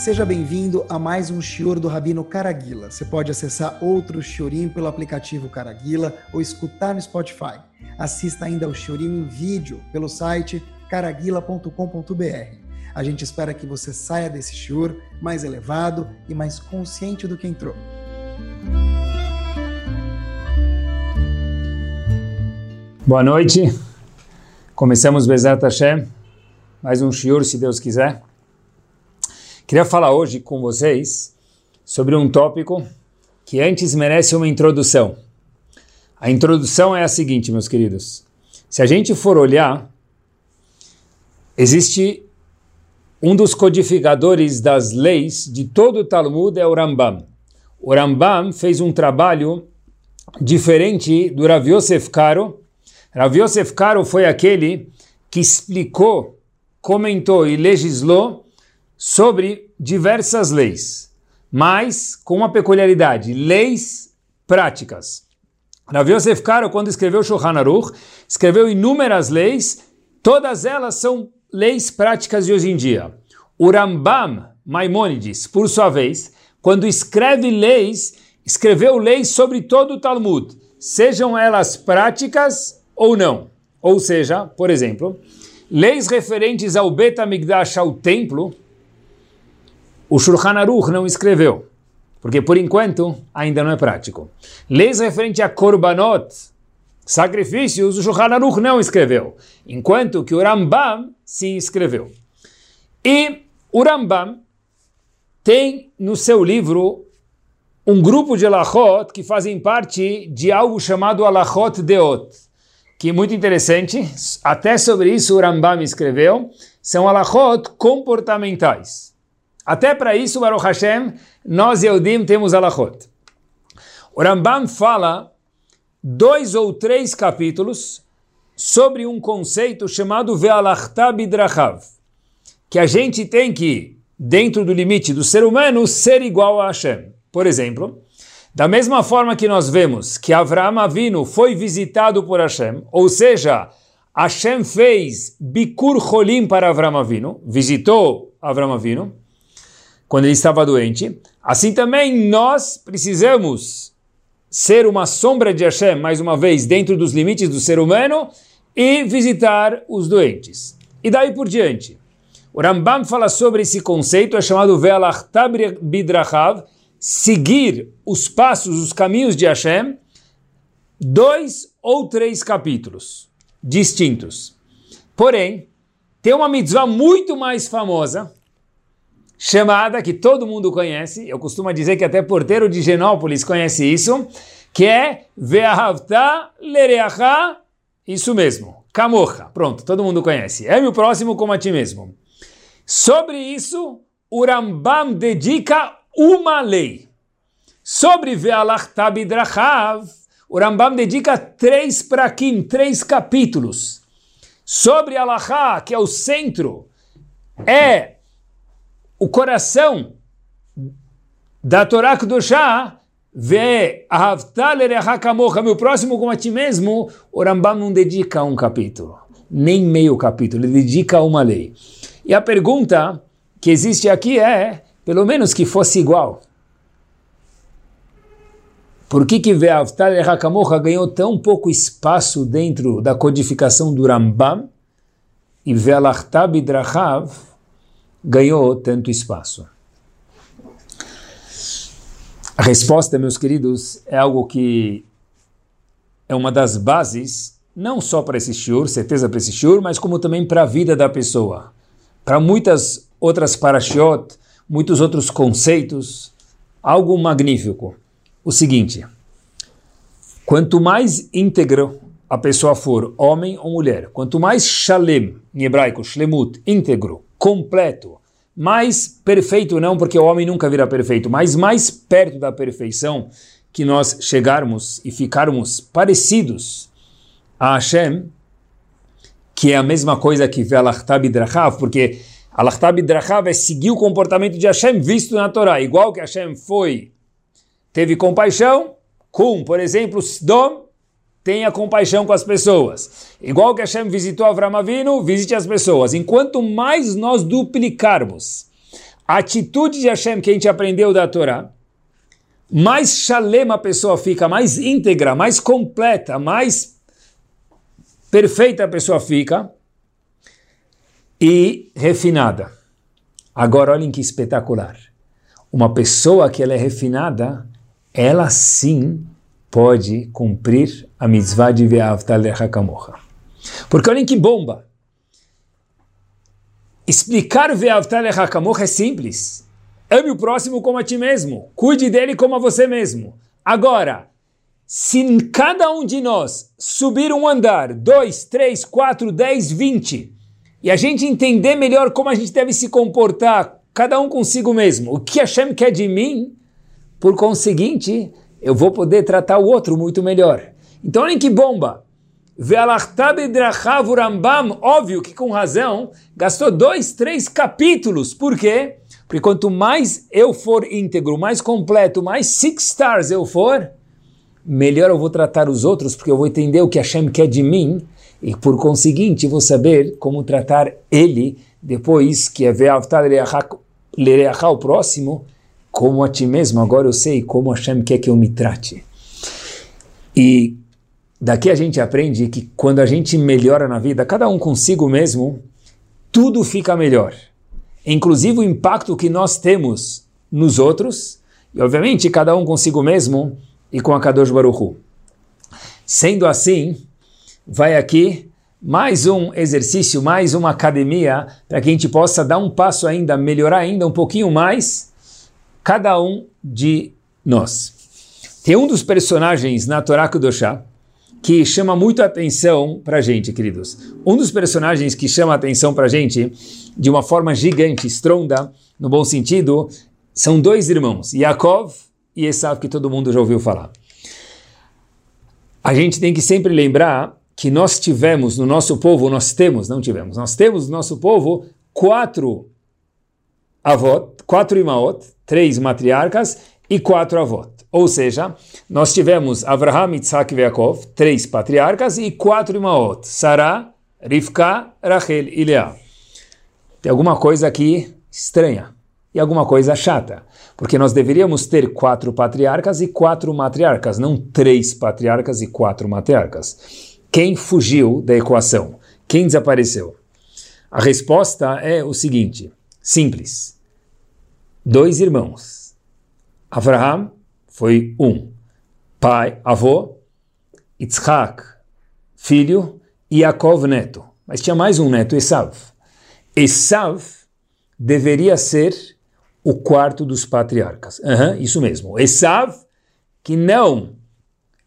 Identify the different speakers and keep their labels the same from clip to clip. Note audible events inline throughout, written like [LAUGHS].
Speaker 1: Seja bem-vindo a mais um Shior do Rabino Caraguila. Você pode acessar outro Shiorim pelo aplicativo Caraguila ou escutar no Spotify. Assista ainda ao Shiorim em vídeo pelo site caraguila.com.br. A gente espera que você saia desse Shior mais elevado e mais consciente do que entrou.
Speaker 2: Boa noite. Começamos Bezat Hashem. Mais um Shior, se Deus quiser. Queria falar hoje com vocês sobre um tópico que antes merece uma introdução. A introdução é a seguinte, meus queridos. Se a gente for olhar, existe um dos codificadores das leis de todo o Talmud é o Rambam. O Rambam fez um trabalho diferente do Rav Yosef Karo. Rav Yosef Karo foi aquele que explicou, comentou e legislou sobre diversas leis, mas com uma peculiaridade, leis práticas. Rav Yosef Karo, quando escreveu Shulchan Aruch, escreveu inúmeras leis, todas elas são leis práticas de hoje em dia. O Rambam Maimonides, por sua vez, quando escreve leis, escreveu leis sobre todo o Talmud, sejam elas práticas ou não. Ou seja, por exemplo, leis referentes ao Bet HaMikdash, ao templo, o Shulchan Aruch não escreveu, porque por enquanto ainda não é prático. Leis referentes a Korbanot, sacrifícios, o Shulchan Aruch não escreveu, enquanto que o Rambam sim escreveu. E o Rambam tem no seu livro um grupo de alachot que fazem parte de algo chamado alachot deot, que é muito interessante, até sobre isso o Rambam escreveu, são alachot comportamentais. Até para isso, Baruch Hashem, nós Yehudim temos alachot. O Rambam fala dois ou três capítulos sobre um conceito chamado Ve'alachta bidrachav, que a gente tem que, dentro do limite do ser humano, ser igual a Hashem. Por exemplo, da mesma forma que nós vemos que Avraham Avinu foi visitado por Hashem, ou seja, Hashem fez Bikur Cholim para Avraham Avinu, visitou Avraham Avinu, quando ele estava doente. Assim também nós precisamos ser uma sombra de Hashem, mais uma vez, dentro dos limites do ser humano e visitar os doentes. E daí por diante. O Rambam fala sobre esse conceito, é chamado Ve'alachta bidrachav, seguir os passos, os caminhos de Hashem, dois ou três capítulos distintos. Porém, tem uma mitzvah muito mais famosa, chamada que todo mundo conhece, eu costumo dizer que até porteiro de Genópolis conhece isso, que é Ve'ahavta lereacha, isso mesmo, Kamocha, pronto, todo mundo conhece. É meu próximo como a ti mesmo. Sobre isso, o Rambam dedica uma lei. Sobre Ve'alachta bidrachav, o Rambam dedica três prakim, três capítulos. Sobre Alachá, que é o centro, é o coração da Torá Kedoshá vê meu próximo como a ti mesmo, o Rambam não dedica um capítulo, nem meio capítulo, ele dedica uma lei. E a pergunta que existe aqui é, pelo menos que fosse igual. Por que que Ve'avtal Hakamocha ganhou tão pouco espaço dentro da codificação do Rambam e Ve'alachta Bidrachav ganhou tanto espaço? A resposta, meus queridos, é algo que é uma das bases, não só para esse shiur, certeza para esse shiur, mas como também para a vida da pessoa. Para muitas outras parashiot, muitos outros conceitos, algo magnífico. O seguinte, quanto mais íntegro a pessoa for, homem ou mulher, quanto mais shalem, em hebraico, shlemut, íntegro, completo, mais perfeito não, porque o homem nunca virá perfeito, mas mais perto da perfeição que nós chegarmos e ficarmos parecidos a Hashem, que é a mesma coisa que Velachtab Drachav, porque Alachtab Drachav é seguir o comportamento de Hashem visto na Torá, igual que Hashem foi, teve compaixão com, por exemplo, Sdom, tenha compaixão com as pessoas. Igual que Hashem visitou Avram Avinu, visite as pessoas. Enquanto mais nós duplicarmos a atitude de Hashem que a gente aprendeu da Torá, mais shalem a pessoa fica, mais íntegra, mais completa, mais perfeita a pessoa fica e refinada. Agora olhem que espetacular. Uma pessoa que ela é refinada, ela sim pode cumprir a mitzvah de Ve'avtal Kamocha. Porque olhem que bomba. Explicar Ve'avtal Kamocha é simples. Ame o próximo como a ti mesmo. Cuide dele como a você mesmo. Agora, se cada um de nós subir um andar, dois, três, quatro, dez, vinte, e a gente entender melhor como a gente deve se comportar, cada um consigo mesmo, o que Hashem quer de mim, por conseguinte, eu vou poder tratar o outro muito melhor. Então, olhem que bomba! Rambam, óbvio que com razão, gastou dois, três capítulos. Por quê? Porque quanto mais eu for íntegro, mais completo, mais six stars eu for, melhor eu vou tratar os outros, porque eu vou entender o que Hashem quer de mim, e por conseguinte vou saber como tratar ele depois que é Lereachá o próximo, como a ti mesmo. Agora eu sei como Hashem quer que eu me trate. E daqui a gente aprende que quando a gente melhora na vida, cada um consigo mesmo, tudo fica melhor inclusive o impacto que nós temos nos outros, e obviamente cada um consigo mesmo e com a Kadosh Baruch Hu. Sendo assim, vai aqui mais um exercício, mais uma academia, para que a gente possa dar um passo ainda, melhorar ainda um pouquinho mais, cada um de nós. Tem um dos personagens na Torá Kudoshá, que chama muito atenção para gente, queridos. Um dos personagens que chama atenção para gente, de uma forma gigante, estronda, no bom sentido, são dois irmãos, Yaakov e Esav, que todo mundo já ouviu falar. A gente tem que sempre lembrar que nós tivemos no nosso povo, nós temos, não tivemos, nós temos no nosso povo quatro avós, quatro imaot, três matriarcas e quatro avós. Ou seja, nós tivemos Avraham, Yitzhak e Yaakov, três patriarcas e quatro imaot, Sarah, Rivka, Rachel e Leah. Tem alguma coisa aqui estranha e alguma coisa chata, porque nós deveríamos ter quatro patriarcas e quatro matriarcas, não três patriarcas e quatro matriarcas. Quem fugiu da equação? Quem desapareceu? A resposta é o seguinte, simples. Dois irmãos, Avraham foi um. Pai, avô, Yitzhak, filho, e Yaakov, neto. Mas tinha mais um neto, Esav. Esav deveria ser o quarto dos patriarcas. Uhum, isso mesmo. Esav, que não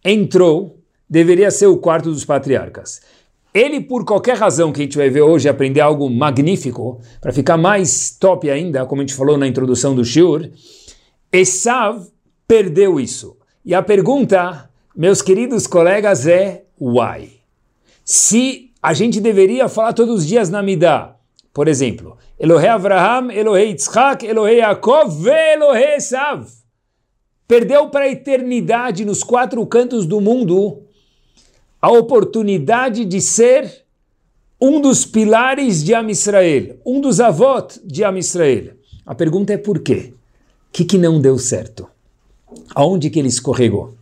Speaker 2: entrou, deveria ser o quarto dos patriarcas. Ele, por qualquer razão que a gente vai ver hoje, aprender algo magnífico, para ficar mais top ainda, como a gente falou na introdução do Shur, Esav perdeu isso. E a pergunta, meus queridos colegas, é why? Se a gente deveria falar todos os dias na Midah, por exemplo, Elohei Avraham, Elohei Yitzhak, Elohei Yaakov, Elohei Esav. Perdeu para a eternidade nos quatro cantos do mundo a oportunidade de ser um dos pilares de Am Israel, um dos avós de Am Israel. A pergunta é por quê? O que, que não deu certo? Aonde que ele escorregou?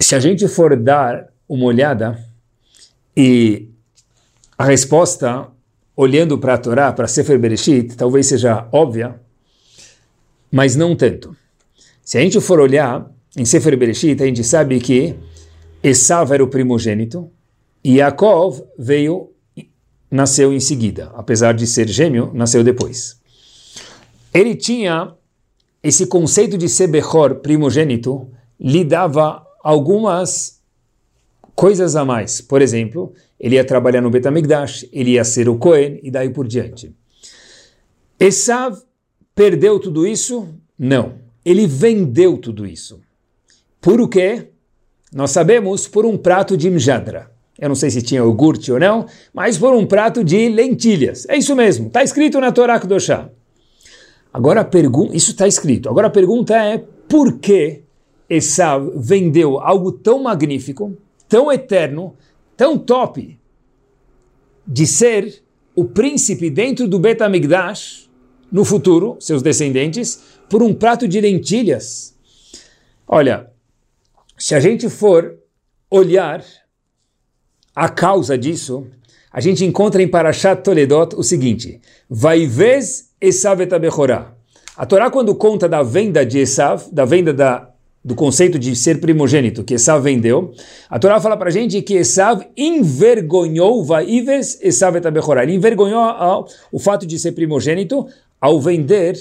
Speaker 2: Se a gente for dar uma olhada e a resposta, olhando para a Torá, para Sefer Bereshit, talvez seja óbvia, mas não tanto. Se a gente for olhar em Sefer Bereshit, a gente sabe que Esav era o primogênito e Yaakov veio, nasceu em seguida, apesar de ser gêmeo, nasceu depois. Ele tinha esse conceito de ser Bechor, primogênito, lhe dava algumas coisas a mais. Por exemplo, ele ia trabalhar no Betamigdash, ele ia ser o Cohen e daí por diante. Esav perdeu tudo isso? Não. Ele vendeu tudo isso. Por o quê? Nós sabemos por um prato de mjadra. Eu não sei se tinha iogurte ou não, mas por um prato de lentilhas. É isso mesmo. Está escrito na Torá Kedoshá. Agora a pergunta, isso está escrito. Agora a pergunta é por que Esav vendeu algo tão magnífico, tão eterno, tão top, de ser o príncipe dentro do Betamigdash, no futuro, seus descendentes, por um prato de lentilhas. Olha, se a gente for olhar a causa disso, a gente encontra em Parashat Toledot o seguinte: Vaivez Esav et A Torá, quando conta da venda de Esav, da venda da, do conceito de ser primogênito que Esav vendeu, a Torá fala para a gente que Esav envergonhou Vaivez Esav et Ele envergonhou ao, o fato de ser primogênito ao vender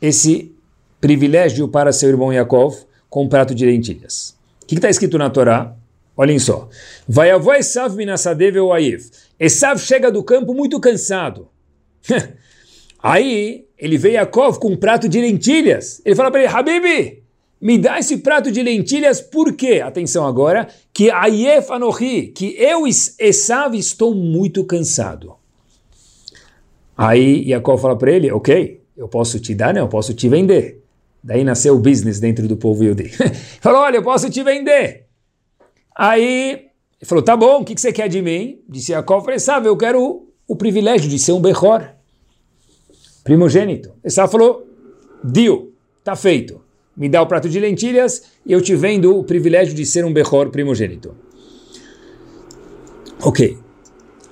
Speaker 2: esse privilégio para seu irmão Yaakov com um prato de lentilhas. O que está escrito na Torá? Olhem só. Vai avó Esav minasadev. Esav chega do campo muito cansado. [LAUGHS] Aí ele vê Yaakov com um prato de lentilhas. Ele fala para ele, Habibi, me dá esse prato de lentilhas por quê? Atenção agora, que Ayef Anohi, que eu, Esav, estou muito cansado. Aí Yaakov fala para ele, ok, eu posso te dar, né? Eu posso te vender. Daí nasceu o business dentro do povo Yudi. [LAUGHS] Falou, olha, eu posso te vender. Aí ele falou, tá bom, o que, que você quer de mim? Disse Yaakov, falei, sabe, eu quero o, o privilégio de ser um Bechor, primogênito. Esav falou, deal, tá feito. Me dá o prato de lentilhas e eu te vendo o privilégio de ser um Bechor primogênito. Ok.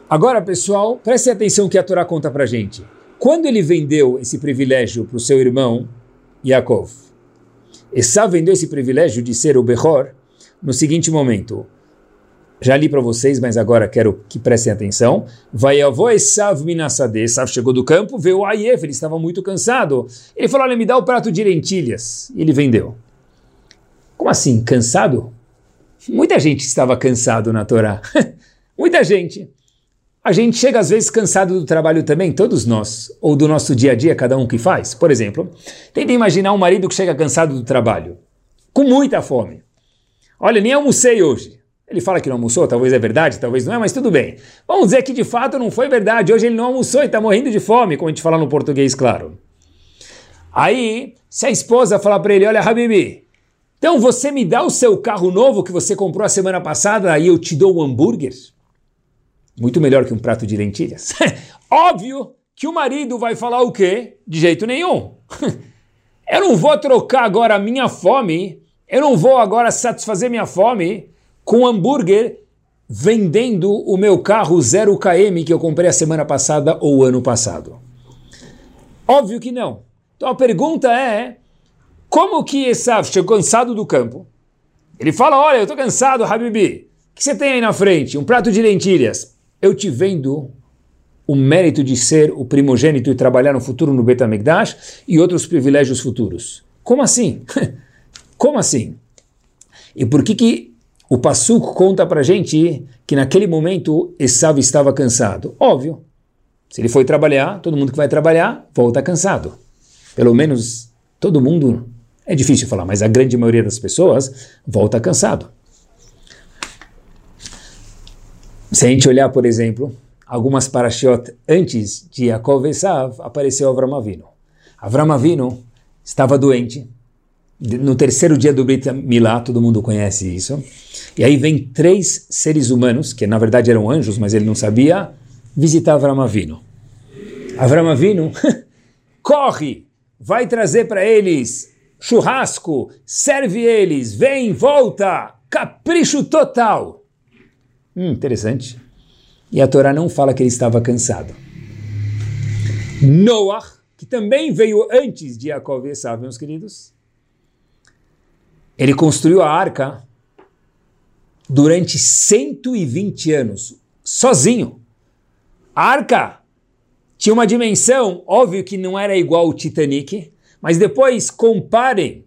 Speaker 2: Agora, pessoal, preste atenção que a Torá conta pra gente. Quando ele vendeu esse privilégio para o seu irmão Yaakov, Esav vendeu esse privilégio de ser o Bechor, no seguinte momento. Já li para vocês, mas agora quero que prestem atenção. Vai Esav minasade. Esav chegou do campo, veio Ayef, ele estava muito cansado. Ele falou, olha, me dá o prato de lentilhas. E ele vendeu. Como assim, cansado? Muita gente estava cansado na Torá. [LAUGHS] Muita gente. A gente chega às vezes cansado do trabalho também, todos nós, ou do nosso dia a dia, cada um que faz. Por exemplo, tenta imaginar um marido que chega cansado do trabalho, com muita fome. Olha, nem almocei hoje. Ele fala que não almoçou, talvez é verdade, talvez não é, mas tudo bem. Vamos dizer que de fato não foi verdade. Hoje ele não almoçou e está morrendo de fome, como a gente fala no português, claro. Aí, se a esposa falar para ele: Olha, Habibi, então você me dá o seu carro novo que você comprou a semana passada e eu te dou um hambúrguer? Muito melhor que um prato de lentilhas. [LAUGHS] Óbvio que o marido vai falar o quê? De jeito nenhum. [LAUGHS] eu não vou trocar agora a minha fome eu não vou agora satisfazer minha fome com hambúrguer vendendo o meu carro 0km que eu comprei a semana passada ou ano passado. Óbvio que não. Então a pergunta é, como que Esav chegou cansado do campo? Ele fala, olha, eu estou cansado, Habibi. O que você tem aí na frente? Um prato de lentilhas. Eu te vendo o mérito de ser o primogênito e trabalhar no futuro no Betamigdash e outros privilégios futuros. Como assim? [LAUGHS] Como assim? E por que que o Passuk conta para gente que naquele momento Esav estava cansado? Óbvio. Se ele foi trabalhar, todo mundo que vai trabalhar volta cansado. Pelo menos todo mundo, é difícil falar, mas a grande maioria das pessoas volta cansado. Se a gente olhar, por exemplo, algumas parashiot antes de Yaakov Esav, apareceu Avram Avinu. Avram Avinu estava doente, no terceiro dia do Brit Milá, todo mundo conhece isso. E aí vem três seres humanos, que na verdade eram anjos, mas ele não sabia, visitar Avram Avinu. Avram Avinu [LAUGHS] corre, vai trazer para eles churrasco, serve eles, vem, volta, capricho total. Hum, interessante. E a Torá não fala que ele estava cansado. Noah, que também veio antes de Jacob e Esav, meus queridos, ele construiu a arca durante 120 anos, sozinho. A arca tinha uma dimensão, óbvio que não era igual ao Titanic, mas depois comparem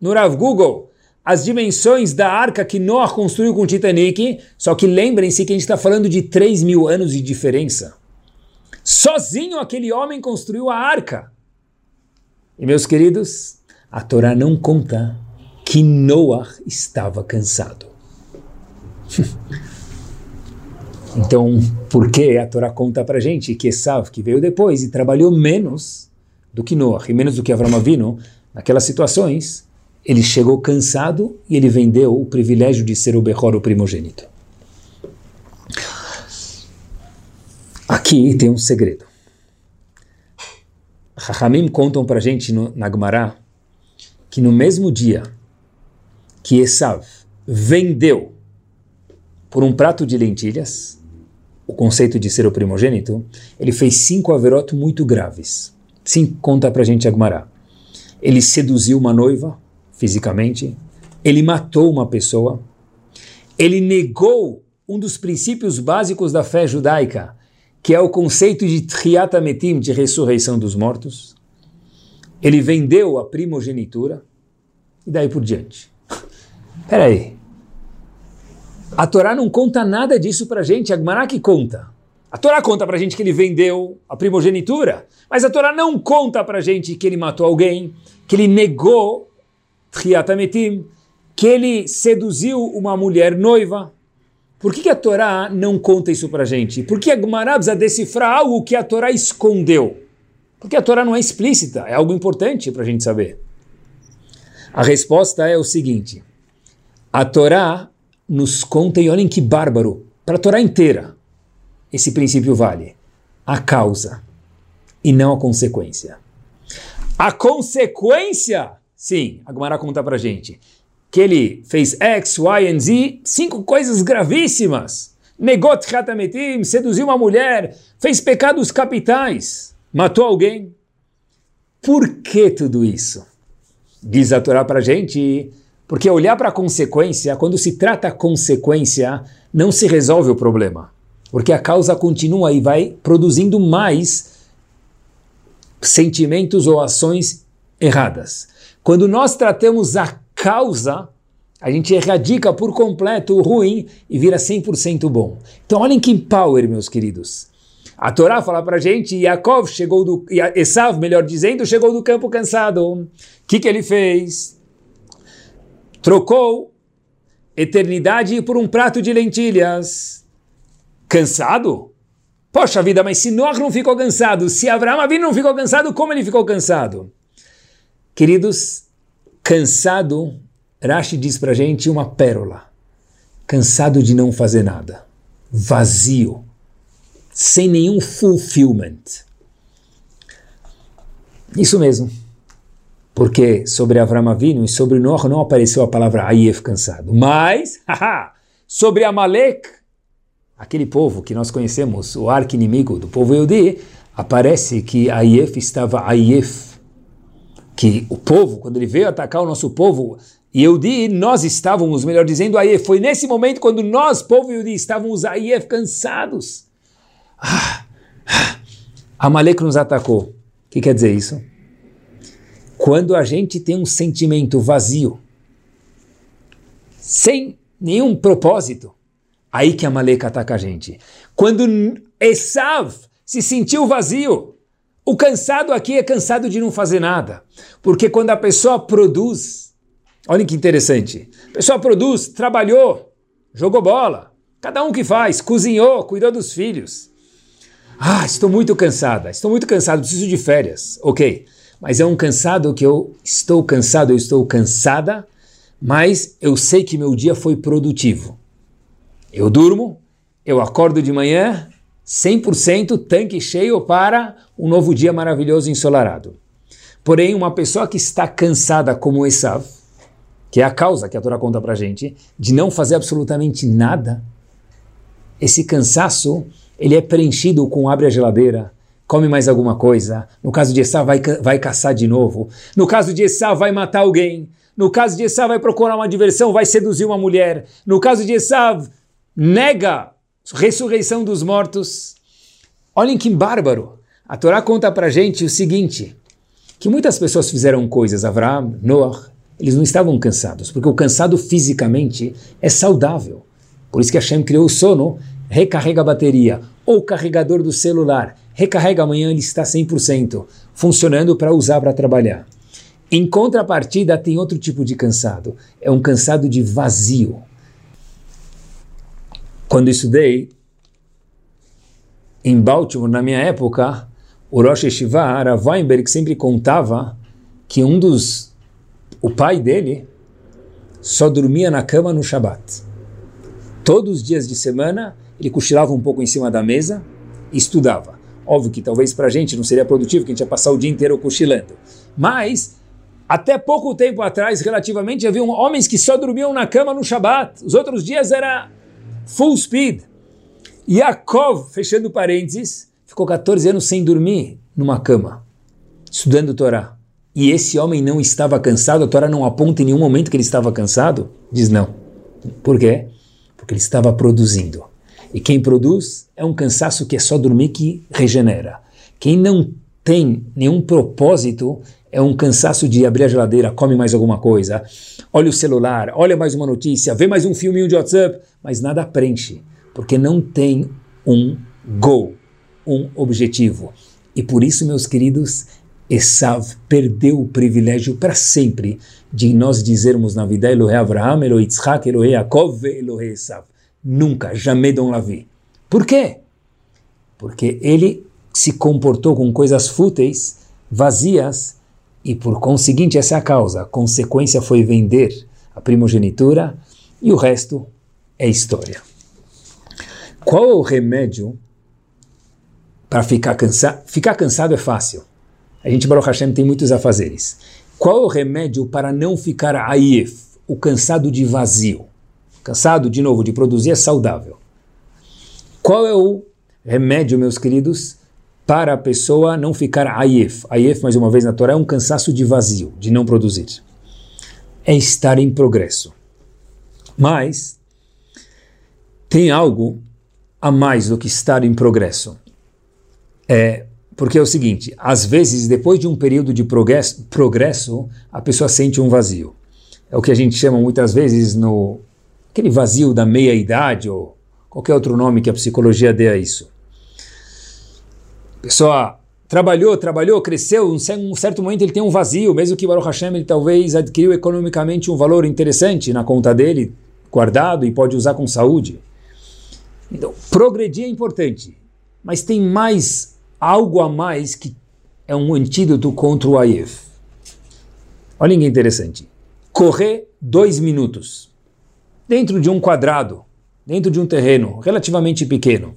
Speaker 2: no Rav Google as dimensões da arca que Noah construiu com o Titanic, só que lembrem-se que a gente está falando de 3 mil anos de diferença. Sozinho aquele homem construiu a arca. E meus queridos, a Torá não conta que Noah estava cansado. [LAUGHS] então, por que a Torá conta para gente que Esav, que veio depois e trabalhou menos do que Noah e menos do que Avram Avinu, naquelas situações, ele chegou cansado e ele vendeu o privilégio de ser o Behor, o primogênito. Aqui tem um segredo. Rahamim contam para gente no, na Gemara que no mesmo dia que Esav vendeu por um prato de lentilhas, o conceito de ser o primogênito, ele fez cinco averotos muito graves. Sim, conta para a gente Agmará. Ele seduziu uma noiva, fisicamente, ele matou uma pessoa, ele negou um dos princípios básicos da fé judaica, que é o conceito de Tchiat Ametim, de ressurreição dos mortos. Ele vendeu a primogenitura e daí por diante. Peraí. A Torá não conta nada disso para a gente, a Gemara que conta. A Torá conta para a gente que ele vendeu a primogenitura, mas a Torá não conta para a gente que ele matou alguém, que ele negou Tchiat Ametim, que ele seduziu uma mulher noiva. Por que, que a Torá não conta isso para a gente? Por que a Gemara precisa decifrar algo que a Torá escondeu? Porque a Torá não é explícita, é algo importante para a gente saber. A resposta é o seguinte: a Torá nos conta, e olhem que bárbaro, para a Torá inteira, esse princípio vale a causa e não a consequência. A consequência, sim, a Gemara conta para gente, que ele fez X, Y e Z, cinco coisas gravíssimas. Negot Khatametim, seduziu uma mulher, fez pecados capitais, matou alguém. Por que tudo isso? Diz a Torá para gente, porque olhar para a consequência, quando se trata a consequência, não se resolve o problema. Porque a causa continua e vai produzindo mais sentimentos ou ações erradas. Quando nós tratamos a causa, a gente erradica por completo o ruim e vira 100% bom. Então olhem que power, meus queridos. A Torá fala para a gente, Yaakov chegou do, Esav, melhor dizendo, chegou do campo cansado. O que, que ele fez? Trocou eternidade por um prato de lentilhas. Cansado? Poxa vida, mas se Noah não ficou cansado, se Abraão Avinu não ficou cansado, como ele ficou cansado? Queridos, Cansado, Rashi diz para gente uma pérola. Cansado de não fazer nada. Vazio. Sem nenhum fulfillment. Isso mesmo. Porque sobre Avram Avinu e sobre Noah não apareceu a palavra Ayef cansado. Mas, [LAUGHS] haha, sobre Amalek, aquele povo que nós conhecemos, o arqui-inimigo do povo Yehudi, aparece que Ayef estava Ayef que o povo, quando ele veio atacar o nosso povo, Yehudi, nós estávamos, melhor dizendo, aí foi nesse momento quando nós, povo Yehudi, estávamos aí cansados. Ah, ah, Amalek nos atacou. O que quer dizer isso? Quando a gente tem um sentimento vazio, sem nenhum propósito, aí que Amalek ataca a gente. Quando Esav se sentiu vazio, o cansado aqui é cansado de não fazer nada. Porque quando a pessoa produz, olha que interessante, a pessoa produz, trabalhou, jogou bola, cada um que faz, cozinhou, cuidou dos filhos. Ah, estou muito cansada, estou muito cansado, preciso de férias. Ok, mas é um cansado que eu estou cansado, eu estou cansada, mas eu sei que meu dia foi produtivo. Eu durmo, eu acordo de manhã, 100% tanque cheio para um novo dia maravilhoso ensolarado. Porém, uma pessoa que está cansada como Esav, que é a causa que a Torá conta para gente, de não fazer absolutamente nada, esse cansaço ele é preenchido com abre a geladeira, come mais alguma coisa. No caso de Esav, vai, vai caçar de novo. No caso de Esav, vai matar alguém. No caso de Esav, vai procurar uma diversão, vai seduzir uma mulher. No caso de Esav, nega ressurreição dos mortos. Olhem que bárbaro. A Torá conta para gente o seguinte, que muitas pessoas fizeram coisas, Avraham, Noah, eles não estavam cansados, porque o cansado fisicamente é saudável. Por isso que Hashem criou o sono, recarrega a bateria, ou carregador do celular, recarrega amanhã, ele está 100%, funcionando para usar para trabalhar. Em contrapartida, tem outro tipo de cansado, é um cansado de vazio. Quando estudei em Baltimore, na minha época, o Rosh Yeshiva, Arav Weinberg, sempre contava que um dos... o pai dele só dormia na cama no Shabat. Todos os dias de semana, ele cochilava um pouco em cima da mesa e estudava. Óbvio que talvez para a gente não seria produtivo, que a gente ia passar o dia inteiro cochilando. Mas, até pouco tempo atrás, relativamente, havia homens que só dormiam na cama no Shabat. Os outros dias era full speed. Yaakov, fechando parênteses, ficou 14 anos sem dormir numa cama, estudando Torá. E esse homem não estava cansado, a Torá não aponta em nenhum momento que ele estava cansado? Diz não. Por quê? Porque ele estava produzindo. E quem produz é um cansaço que é só dormir que regenera. Quem não tem nenhum propósito é um cansaço de abrir a geladeira, come mais alguma coisa, olha o celular, olha mais uma notícia, vê mais um filminho de WhatsApp, mas nada preenche porque não tem um goal, um objetivo. E por isso, meus queridos, Esav perdeu o privilégio para sempre de nós dizermos na vida Elohe Avraham, Elohe Yitzhak, Elohe Yaakov, Elohe Esav. Nunca, jamais don't la vie. Por quê? Porque ele se comportou com coisas fúteis, vazias, e por conseguinte essa é a causa. A consequência foi vender a primogenitura e o resto é história. Qual o remédio para ficar cansado? Ficar cansado é fácil. A gente, Baruch Hashem, tem muitos afazeres. Qual o remédio para não ficar ayef, o cansado de vazio? Cansado, de novo, de produzir é saudável. Qual é o remédio, meus queridos, para a pessoa não ficar ayef? Ayef, mais uma vez na Torá, é um cansaço de vazio, de não produzir. É estar em progresso. Mas tem algo a mais do que estar em progresso. É, porque é o seguinte, às vezes, depois de um período de progresso, progresso, a pessoa sente um vazio. É o que a gente chama muitas vezes no aquele vazio da meia-idade ou qualquer outro nome que a psicologia dê a isso. A pessoa trabalhou, trabalhou, cresceu, em um certo momento ele tem um vazio, mesmo que Baruch Hashem ele talvez adquiriu economicamente um valor interessante na conta dele, guardado e pode usar com saúde. Então, progredir é importante, mas tem mais algo a mais que é um antídoto contra o AIF. Olha que interessante. Correr dois minutos dentro de um quadrado, dentro de um terreno relativamente pequeno,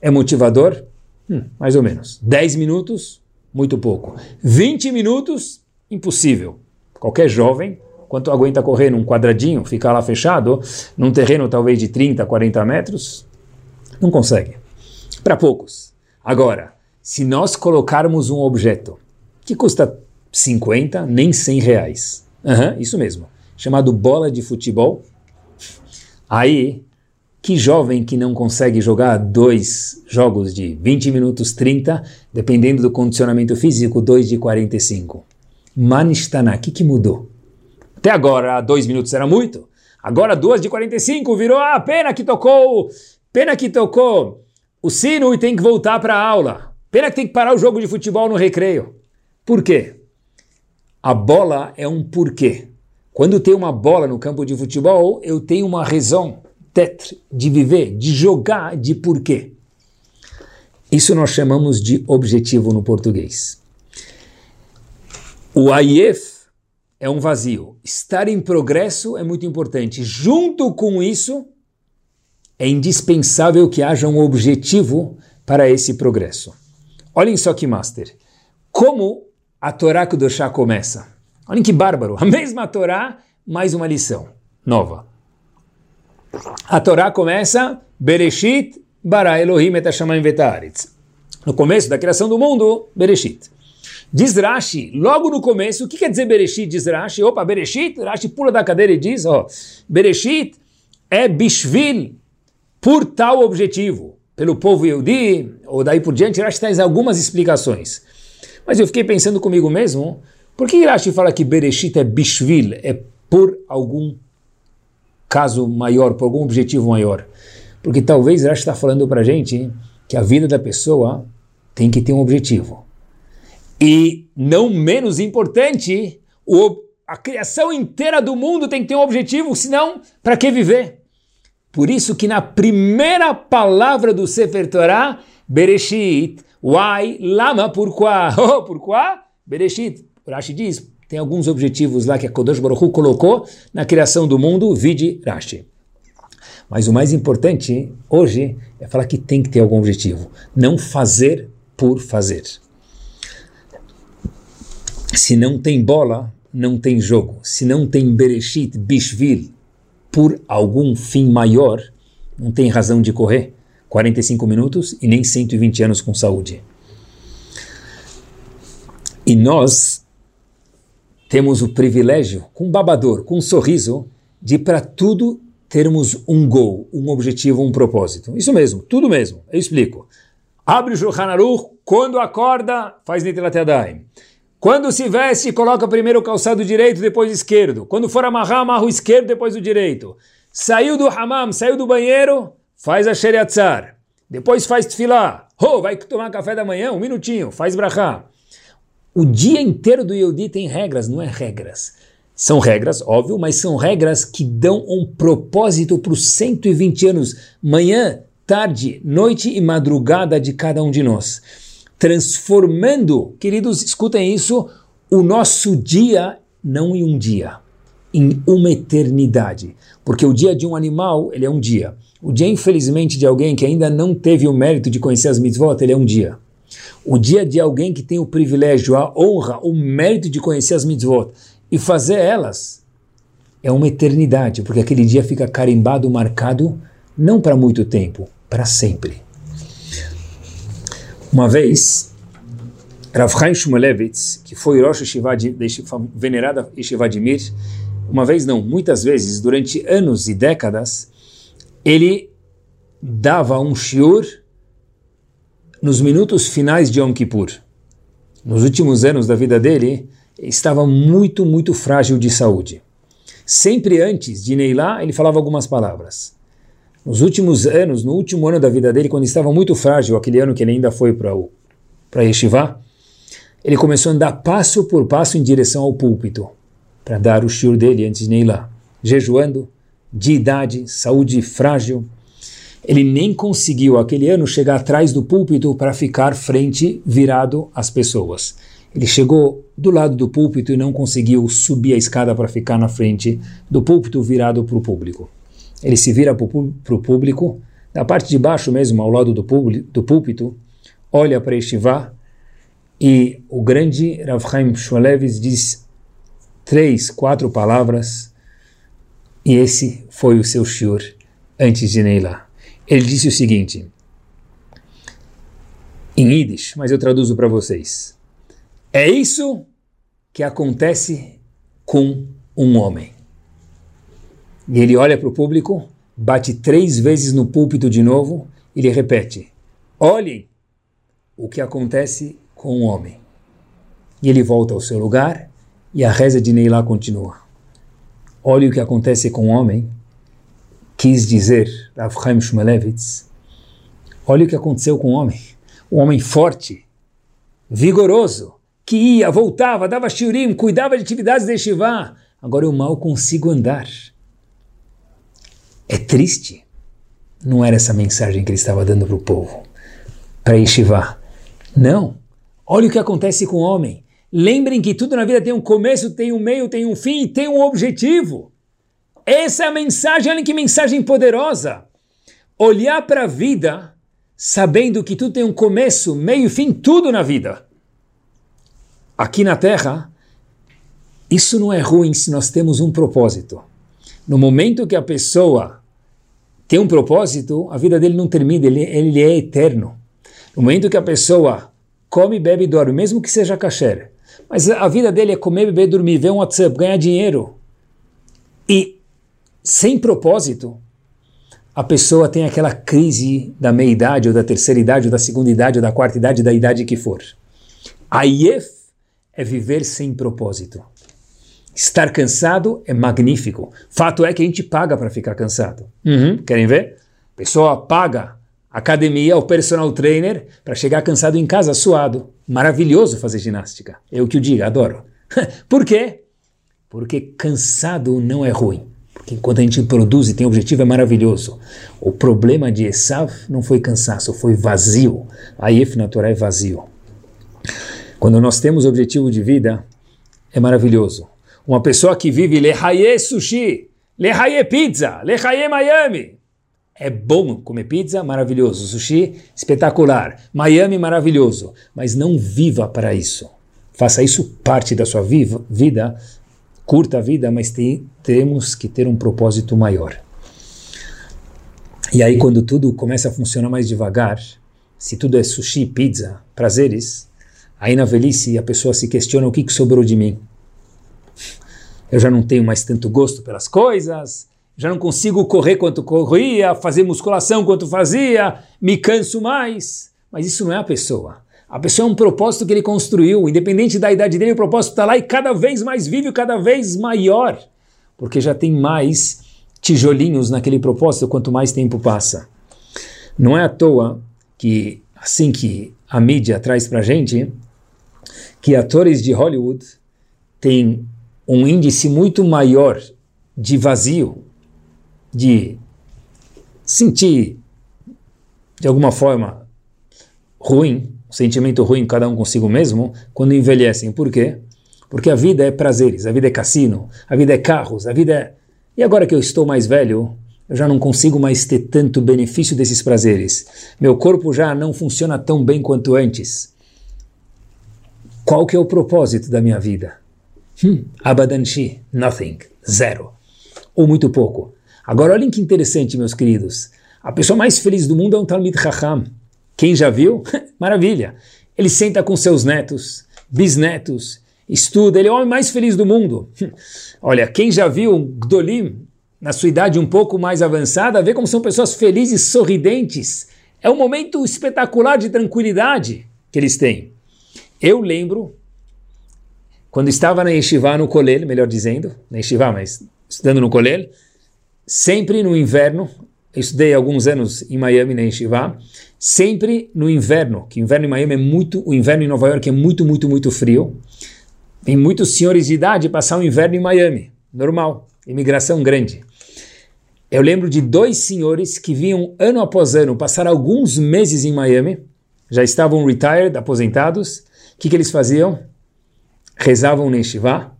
Speaker 2: é motivador? Hum, mais ou menos. Dez minutos? Muito pouco. Vinte minutos? Impossível. Qualquer jovem Quanto aguenta correr num quadradinho, ficar lá fechado, num terreno talvez de 30, 40 metros? Não consegue. Para poucos. Agora, se nós colocarmos um objeto que custa 50, nem 100 reais, uhum, isso mesmo, chamado bola de futebol, aí que jovem que não consegue jogar dois jogos de 20 minutos, 30, dependendo do condicionamento físico, dois de 45. Manistana, o que, que mudou? Até agora, dois minutos era muito. Agora, duas de 45 virou, ah, pena que tocou, pena que tocou o sino e tem que voltar para a aula. Pena que tem que parar o jogo de futebol no recreio. Por quê? A bola é um porquê. Quando tem uma bola no campo de futebol, eu tenho uma razão de viver, de jogar, de porquê. Isso nós chamamos de objetivo no português. O AIF é um vazio. Estar em progresso é muito importante. Junto com isso, é indispensável que haja um objetivo para esse progresso. Olhem só que master. Como a Torá Kudoshá começa. Olhem que bárbaro. A mesma Torá, mais uma lição nova. A Torá começa Bereshit bara Elohim et Hashamayim. No começo da criação do mundo, Bereshit. Diz Rashi, logo no começo, o que quer dizer Bereshit? Diz Rashi, opa, Bereshit, Rashi pula da cadeira e diz, ó, Bereshit é Bishvil, por tal objetivo, pelo povo Yehudi, ou daí por diante, Rashi traz algumas explicações. Mas eu fiquei pensando comigo mesmo, por que Rashi fala que Bereshit é Bishvil, é por algum caso maior, por algum objetivo maior? Porque talvez Rashi está falando para a gente que a vida da pessoa tem que ter um objetivo. E, não menos importante, o, a criação inteira do mundo tem que ter um objetivo, senão, para que viver? Por isso que na primeira palavra do Sefer Torah, Bereshit, why, lama, pourquoi? Oh, [LAUGHS] pourquoi? Bereshit. Rashi diz, tem alguns objetivos lá que a Kodosh Baruch colocou na criação do mundo, vide Rashi. Mas o mais importante hoje é falar que tem que ter algum objetivo. Não fazer por fazer. Se não tem bola, não tem jogo. Se não tem Bereshit, Bishvil, por algum fim maior, não tem razão de correr 45 minutos e nem 120 anos com saúde. E nós temos o privilégio, com babador, com um sorriso, de para tudo termos um gol, um objetivo, um propósito. Isso mesmo, tudo mesmo. Eu explico. Abre o Shulchan Aruch, quando acorda, faz Yadayim. Quando se veste, coloca primeiro o calçado direito, depois o esquerdo. Quando for amarrar, amarra o esquerdo, depois o direito. Saiu do hammam, saiu do banheiro, faz a sheriatzar. Depois faz tefilá. Oh, vai tomar café da manhã, um minutinho, faz brachá. O dia inteiro do Yehudi tem regras, não é regras. São regras, óbvio, mas são regras que dão um propósito para os 120 anos, manhã, tarde, noite e madrugada de cada um de nós transformando, queridos, escutem isso, o nosso dia não em um dia, em uma eternidade. Porque o dia de um animal, ele é um dia. O dia, infelizmente, de alguém que ainda não teve o mérito de conhecer as mitzvot, ele é um dia. O dia de alguém que tem o privilégio, a honra, o mérito de conhecer as mitzvot e fazer elas, é uma eternidade, porque aquele dia fica carimbado, marcado, não para muito tempo, para sempre. Uma vez, Rav Chaim Shmulevitz, que foi Rosh Yeshiva de, venerada Yeshiva de Mir, uma vez não, muitas vezes, durante anos e décadas, ele dava um shiur nos minutos finais de Yom Kippur. Nos últimos anos da vida dele, estava muito, muito frágil de saúde. Sempre antes de Neilá, ele falava algumas palavras. Nos últimos anos, no último ano da vida dele, quando estava muito frágil, aquele ano que ele ainda foi para o para Yeshiva, ele começou a andar passo por passo em direção ao púlpito para dar o shiur dele antes de ir lá, jejuando, de idade, saúde frágil. Ele nem conseguiu aquele ano chegar atrás do púlpito para ficar frente, virado às pessoas. Ele chegou do lado do púlpito e não conseguiu subir a escada para ficar na frente do púlpito virado para o público ele se vira para o público, na parte de baixo mesmo, ao lado do, do púlpito, olha para Estivá e o grande Rav Chaim Shmulevitz diz três, quatro palavras e esse foi o seu shiur antes de ir lá. Ele disse o seguinte, em Yiddish, mas eu traduzo para vocês. É isso que acontece com um homem. E ele olha para o público, bate três vezes no púlpito de novo e ele repete: Olhem o que acontece com o homem. E ele volta ao seu lugar e a reza de Neilá continua. Olhe o que acontece com o homem, quis dizer Rav Chaim Shmulevitz. Olha o que aconteceu com o homem. Um homem forte, vigoroso, que ia, voltava, dava shiurim, cuidava de atividades de Shivá. Agora eu mal consigo andar. É triste. Não era essa mensagem que ele estava dando para o povo, para Yeshiva. Não. Olha o que acontece com o homem. Lembrem que tudo na vida tem um começo, tem um meio, tem um fim tem um objetivo. Essa é a mensagem, olha que mensagem poderosa. Olhar para a vida sabendo que tudo tem um começo, meio e fim, tudo na vida. Aqui na Terra, isso não é ruim se nós temos um propósito. No momento que a pessoa tem um propósito, a vida dele não termina, ele, ele é eterno. No momento que a pessoa come, bebe e dorme, mesmo que seja kasher, mas a vida dele é comer, beber, dormir, ver um WhatsApp, ganhar dinheiro. Sem propósito, a pessoa tem aquela crise da meia-idade, ou da terceira idade, ou da segunda idade, ou da quarta idade, da idade que for. Ayef é viver sem propósito. Estar cansado é magnífico. Fato é que a gente paga para ficar cansado. Uhum. Querem ver? A pessoa paga academia, o personal trainer, para chegar cansado em casa, suado. Maravilhoso fazer ginástica. Eu é que o digo, adoro. [LAUGHS] Por quê? Porque cansado não é ruim. Porque enquanto a gente produz e tem objetivo, é maravilhoso. O problema de Esav não foi cansaço, foi vazio. A If natural é vazio. Quando nós temos objetivo de vida, é maravilhoso. Uma pessoa que vive lehaye sushi, lehaye pizza, lehaye Miami. é bom comer pizza, maravilhoso. Sushi, espetacular. Miami, maravilhoso. Mas não viva para isso. Faça isso parte da sua vida, curta a vida, mas tem, temos que ter um propósito maior. E aí, quando tudo começa a funcionar mais devagar, se tudo é sushi, pizza, prazeres, aí na velhice a pessoa se questiona o que, que sobrou de mim. Eu já não tenho mais tanto gosto pelas coisas, já não consigo correr quanto corria, fazer musculação quanto fazia, me canso mais. Mas isso não é a pessoa. A pessoa é um propósito que ele construiu, independente da idade dele, o propósito está lá e cada vez mais vive, cada vez maior, porque já tem mais tijolinhos naquele propósito quanto mais tempo passa. Não é à toa que, assim que a mídia traz para gente, que atores de Hollywood têm um índice muito maior de vazio, de sentir de alguma forma ruim, sentimento ruim cada um consigo mesmo, quando envelhecem. Por quê? Porque a vida é prazeres, a vida é cassino, a vida é carros, a vida é. E agora que eu estou mais velho, eu já não consigo mais ter tanto benefício desses prazeres. Meu corpo já não funciona tão bem quanto antes. Qual que é o propósito da minha vida? Hum, abadanshi, nothing, zero. Ou muito pouco. Agora olhem que interessante, meus queridos. A pessoa mais feliz do mundo é um Talmid Chacham. Quem já viu? [LAUGHS] Maravilha. Ele senta com seus netos, bisnetos, estuda, ele é o homem mais feliz do mundo. [LAUGHS] Olha, quem já viu um Gdolim na sua idade um pouco mais avançada, vê como são pessoas felizes, sorridentes. É um momento espetacular de tranquilidade que eles têm. Eu lembro, quando estava na Yeshiva, no Kolel, melhor dizendo, na Yeshiva, mas estudando no Kolel, sempre no inverno, eu estudei alguns anos em Miami, na Yeshiva, sempre no inverno, que o inverno em Miami é muito, o inverno em Nova York é muito, muito, muito frio. Tem muitos senhores de idade passar o inverno em Miami, normal, imigração grande. Eu lembro de dois senhores que vinham ano após ano passar alguns meses em Miami, já estavam retired, aposentados. O que, que eles faziam? Rezavam no Yeshiva,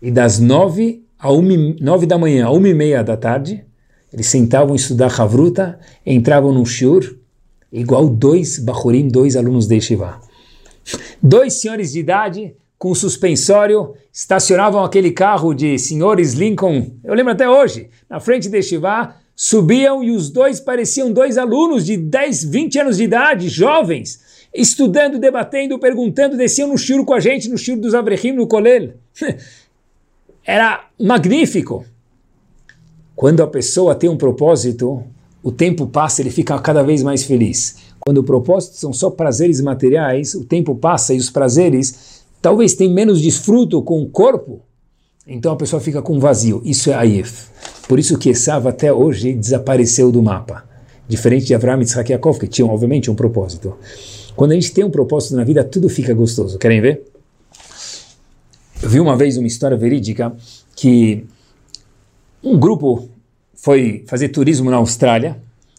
Speaker 2: e das nove a uma, nove da manhã a uma e meia da tarde, eles sentavam estudar Havruta, entravam no Shur, igual dois Bahurim, dois alunos de Yeshiva. Dois senhores de idade, com suspensório, estacionavam aquele carro de senhores Lincoln, eu lembro até hoje, na frente de Yeshiva, subiam e os dois pareciam dois alunos de 10, 20 anos de idade, jovens, estudando, debatendo, perguntando, desciam no Shur com a gente, no Shur dos Avrechim, no Kolel. [LAUGHS] era magnífico. Quando a pessoa tem um propósito, o tempo passa, ele fica cada vez mais feliz. Quando o propósito são só prazeres materiais, o tempo passa e os prazeres talvez tenham menos desfruto com o corpo, então a pessoa fica com vazio. Isso é Aif. Por isso que Esav até hoje desapareceu do mapa. Diferente de Avraham e Yitzhak que tinham obviamente um propósito. Quando a gente tem um propósito na vida, tudo fica gostoso. Querem ver? Eu vi uma vez uma história verídica que um grupo foi fazer turismo na Austrália,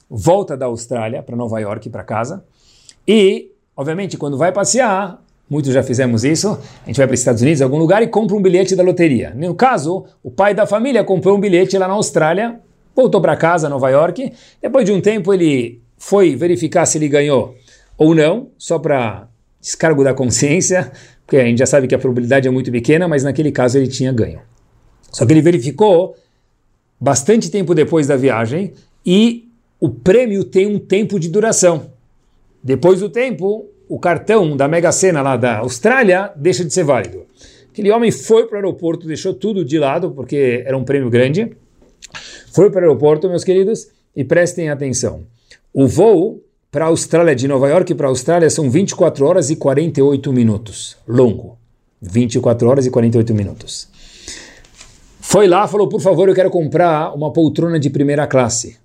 Speaker 2: volta da Austrália para Nova York, para casa, e, obviamente, quando vai passear, muitos já fizemos isso, a gente vai para os Estados Unidos, algum lugar, e compra um bilhete da loteria. No caso, o pai da família comprou um bilhete lá na Austrália, voltou para casa, Nova York, depois de um tempo ele foi verificar se ele ganhou ou não, só para descargo da consciência, porque a gente já sabe que a probabilidade é muito pequena, mas naquele caso ele tinha ganho. Só que ele verificou bastante tempo depois da viagem e o prêmio tem um tempo de duração. Depois do tempo, o cartão da Mega Sena lá da Austrália deixa de ser válido. Aquele homem foi para o aeroporto, deixou tudo de lado, porque era um prêmio grande. Foi para o aeroporto, meus queridos, e prestem atenção. O voo para a Austrália, de Nova York para a Austrália, são 24 horas e 48 minutos. Longo. 24 horas e 48 minutos. Foi lá, falou, por favor, eu quero comprar uma poltrona de primeira classe.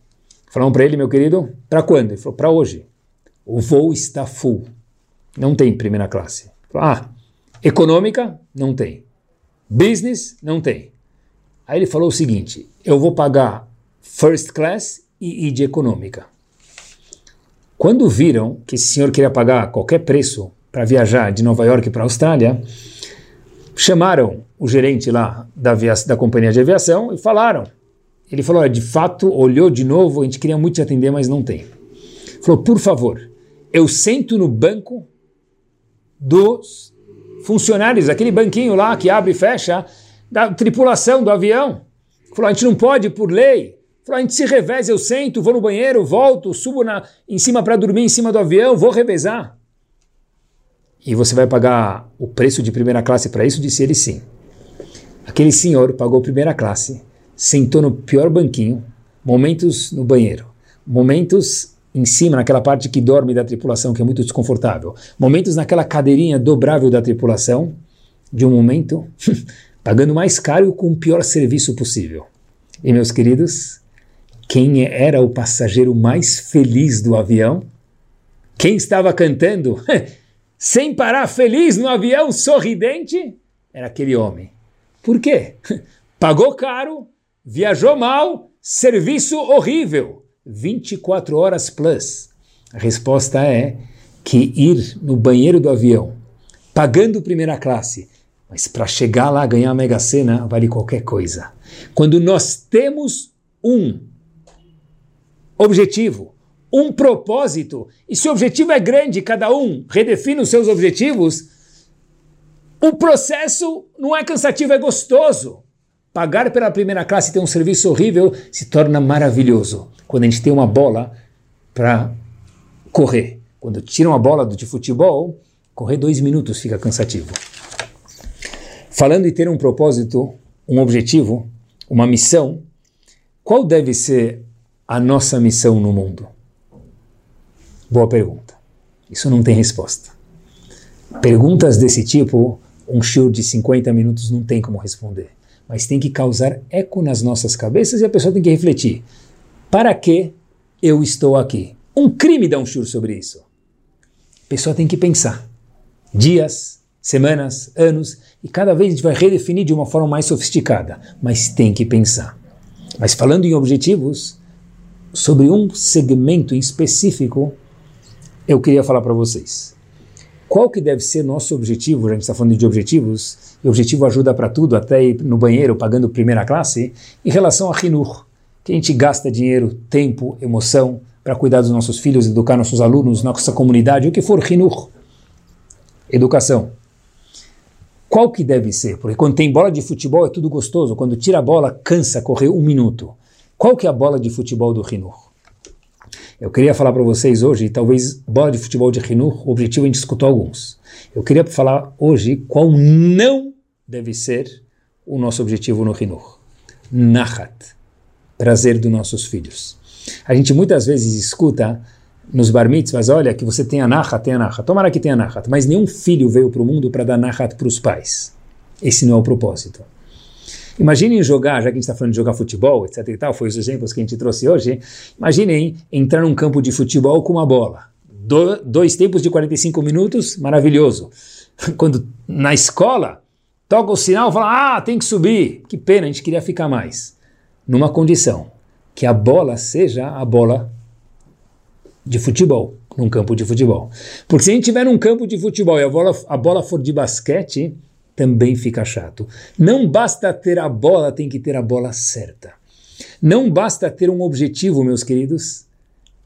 Speaker 2: Falaram para ele, meu querido, para quando? Ele falou, para hoje. O voo está full. Não tem primeira classe. Falou, ah, econômica? Não tem. Business? Não tem. Aí ele falou o seguinte, eu vou pagar first class e ir de econômica. Quando viram que esse senhor queria pagar qualquer preço para viajar de Nova York para a Austrália, chamaram o gerente lá da, da companhia de aviação e falaram: ele falou, de fato, olhou de novo, a gente queria muito te atender, mas não tem. Falou, por favor, eu sento no banco dos funcionários, aquele banquinho lá que abre e fecha, da tripulação do avião. Falou, a gente não pode por lei. Falou, a gente se reveza, eu sento, vou no banheiro, volto, subo na, em cima para dormir em cima do avião, vou revezar. E você vai pagar o preço de primeira classe para isso? Disse ele sim. Aquele senhor pagou primeira classe, sentou no pior banquinho, momentos no banheiro, momentos em cima, naquela parte que dorme da tripulação, que é muito desconfortável, momentos naquela cadeirinha dobrável da tripulação, de um momento, [LAUGHS] pagando mais caro com o pior serviço possível. E meus queridos, quem era o passageiro mais feliz do avião? Quem estava cantando [LAUGHS] sem parar feliz no avião, sorridente? Era aquele homem. Por quê? [LAUGHS] Pagou caro, viajou mal, serviço horrível. 24 horas plus. A resposta é que ir no banheiro do avião, pagando primeira classe, mas para chegar lá ganhar a Mega Sena vale qualquer coisa. Quando nós temos um objetivo, um propósito, e se o objetivo é grande, cada um redefine os seus objetivos, o processo não é cansativo, é gostoso. Pagar pela primeira classe e ter um serviço horrível se torna maravilhoso. Quando a gente tem uma bola para correr. Quando tira uma bola de futebol, correr dois minutos fica cansativo. Falando em ter um propósito, um objetivo, uma missão, qual deve ser a nossa missão no mundo? Boa pergunta. Isso não tem resposta. Perguntas desse tipo, um show de 50 minutos não tem como responder. Mas tem que causar eco nas nossas cabeças e a pessoa tem que refletir. Para que eu estou aqui? Um crime dar um show sobre isso. A pessoa tem que pensar. Dias, semanas, anos, e cada vez a gente vai redefinir de uma forma mais sofisticada. Mas tem que pensar. Mas falando em objetivos, sobre um segmento em específico, eu queria falar para vocês. Qual que deve ser nosso objetivo? A gente está falando de objetivos, e objetivo ajuda para tudo, até ir no banheiro pagando primeira classe, em relação a Rinur, que a gente gasta dinheiro, tempo, emoção para cuidar dos nossos filhos, educar nossos alunos, nossa comunidade, o que for Rinur. Educação. Qual que deve ser? Porque quando tem bola de futebol é tudo gostoso, quando tira a bola cansa correr um minuto. Qual que é a bola de futebol do Rinur? Eu queria falar para vocês hoje, talvez bola de futebol de Rinur, o objetivo a gente escutou alguns. Eu queria falar hoje qual não deve ser o nosso objetivo no Rinur. Nahat, prazer dos nossos filhos. A gente muitas vezes escuta nos bar mitzvahs, olha, que você tem a nahat, tem a nahat. Tomara que tenha nahat, mas nenhum filho veio para o mundo para dar nahat para os pais. Esse não é o propósito. Imaginem jogar, já que a gente está falando de jogar futebol, etc e tal, foi os exemplos que a gente trouxe hoje. Imaginem entrar num campo de futebol com uma bola. Do, dois tempos de 45 minutos, maravilhoso. [LAUGHS] Quando na escola toca o sinal, fala, ah, tem que subir. Que pena, a gente queria ficar mais. Numa condição, que a bola seja a bola de futebol, num campo de futebol. Porque se a gente tiver num campo de futebol e a bola, a bola for de basquete, também fica chato. Não basta ter a bola, tem que ter a bola certa. Não basta ter um objetivo, meus queridos,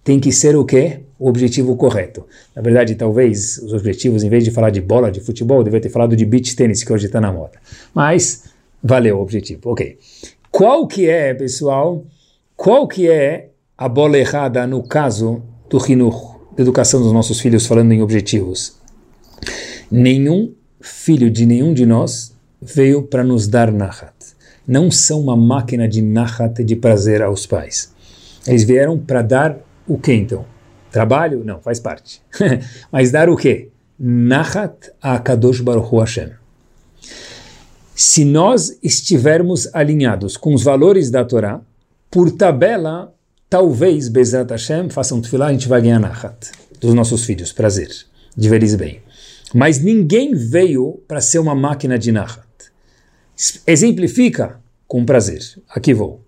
Speaker 2: tem que ser o quê? O objetivo correto. Na verdade, talvez os objetivos, em vez de falar de bola de futebol, devia ter falado de beach tênis, que hoje está na moda. Mas valeu o objetivo. Ok. Qual que é, pessoal? Qual que é a bola errada no caso do Rinur, da educação dos nossos filhos, falando em objetivos? Nenhum filho de nenhum de nós veio para nos dar nahat. Não são uma máquina de nahat de prazer aos pais. Eles vieram para dar o que então? Trabalho? Não, faz parte. [LAUGHS] Mas dar o que? Nahat a Kadosh Baruch Hashem. Se nós estivermos alinhados com os valores da Torá, por tabela, talvez, Bezat Hashem, façam tefilá, a gente vai ganhar nahat dos nossos filhos, prazer, de veres bem. Mas ninguém veio para ser uma máquina de Nahat. Exemplifica com prazer. Aqui vou.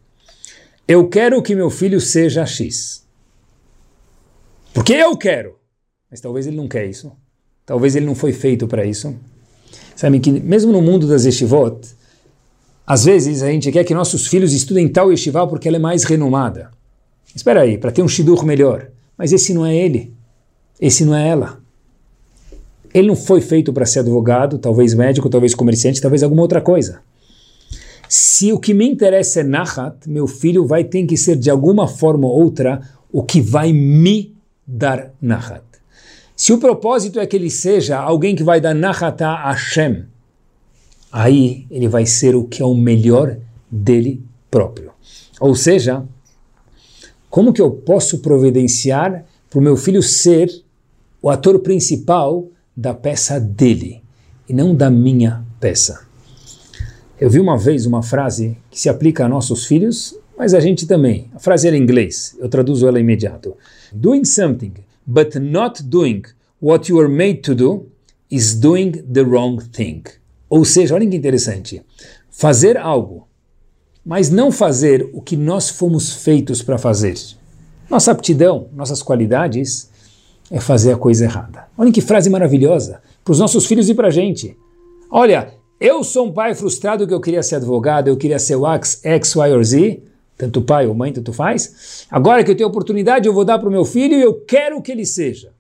Speaker 2: Eu quero que meu filho seja X. Porque eu quero. Mas talvez ele não quer isso. Talvez ele não foi feito para isso. Sabe que mesmo no mundo das estivot, Às vezes a gente quer que nossos filhos estudem tal yeshiva porque ela é mais renomada. Espera aí, para ter um shidur melhor. Mas esse não é ele. Esse não é ela. Ele não foi feito para ser advogado, talvez médico, talvez comerciante, talvez alguma outra coisa. Se o que me interessa é Nahat, meu filho vai ter que ser de alguma forma ou outra o que vai me dar Nahat. Se o propósito é que ele seja alguém que vai dar Nahat a Hashem, aí ele vai ser o que é o melhor dele próprio. Ou seja, como que eu posso providenciar para o meu filho ser o ator principal da peça dele e não da minha peça? Eu vi uma vez uma frase que se aplica a nossos filhos, mas a gente também. A frase era em inglês, eu traduzo ela imediato. Doing something, but not doing what you are made to do, is doing the wrong thing. Ou seja, olha que interessante. Fazer algo, mas não fazer o que nós fomos feitos para fazer. Nossa aptidão, nossas qualidades, é fazer a coisa errada. Olha que frase maravilhosa para os nossos filhos e para a gente. Olha, eu sou um pai frustrado que eu queria ser advogado, eu queria ser o X, X, Y ou Z, tanto pai ou mãe, tanto faz. Agora que eu tenho oportunidade, eu vou dar para o meu filho e eu quero que ele seja.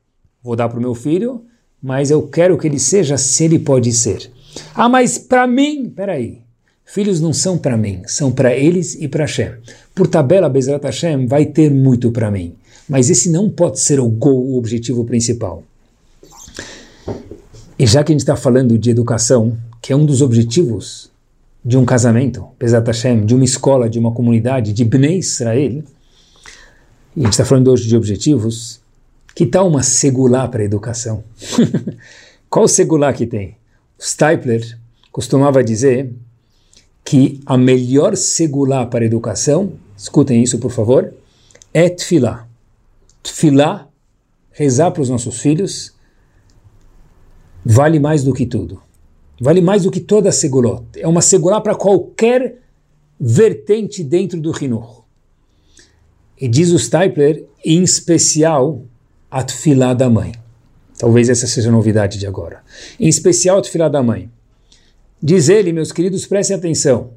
Speaker 2: Vou dar para o meu filho, mas eu quero que ele seja se ele pode ser. Ah, mas para mim, peraí. Filhos não são para mim, são para eles e para Hashem. Por tabela, Bezrat Hashem vai ter muito para mim. Mas esse não pode ser o goal, o objetivo principal. E já que a gente está falando de educação, que é um dos objetivos de um casamento, Pesat Hashem, de uma escola, de uma comunidade, de Bnei Israel, e a gente está falando hoje de objetivos, que tal uma segular para a educação? [LAUGHS] Qual segular que tem? O Stipler costumava dizer que a melhor segular para educação, escutem isso por favor, é tefilá. Tefilá, rezar para os nossos filhos, vale mais do que tudo. Vale mais do que toda a. É uma segulá para qualquer vertente dentro do Hinur. E diz o Stipler, em especial, a tefilá da mãe. Talvez essa seja a novidade de agora. Em especial a tefilá da mãe. Diz ele, meus queridos, prestem atenção.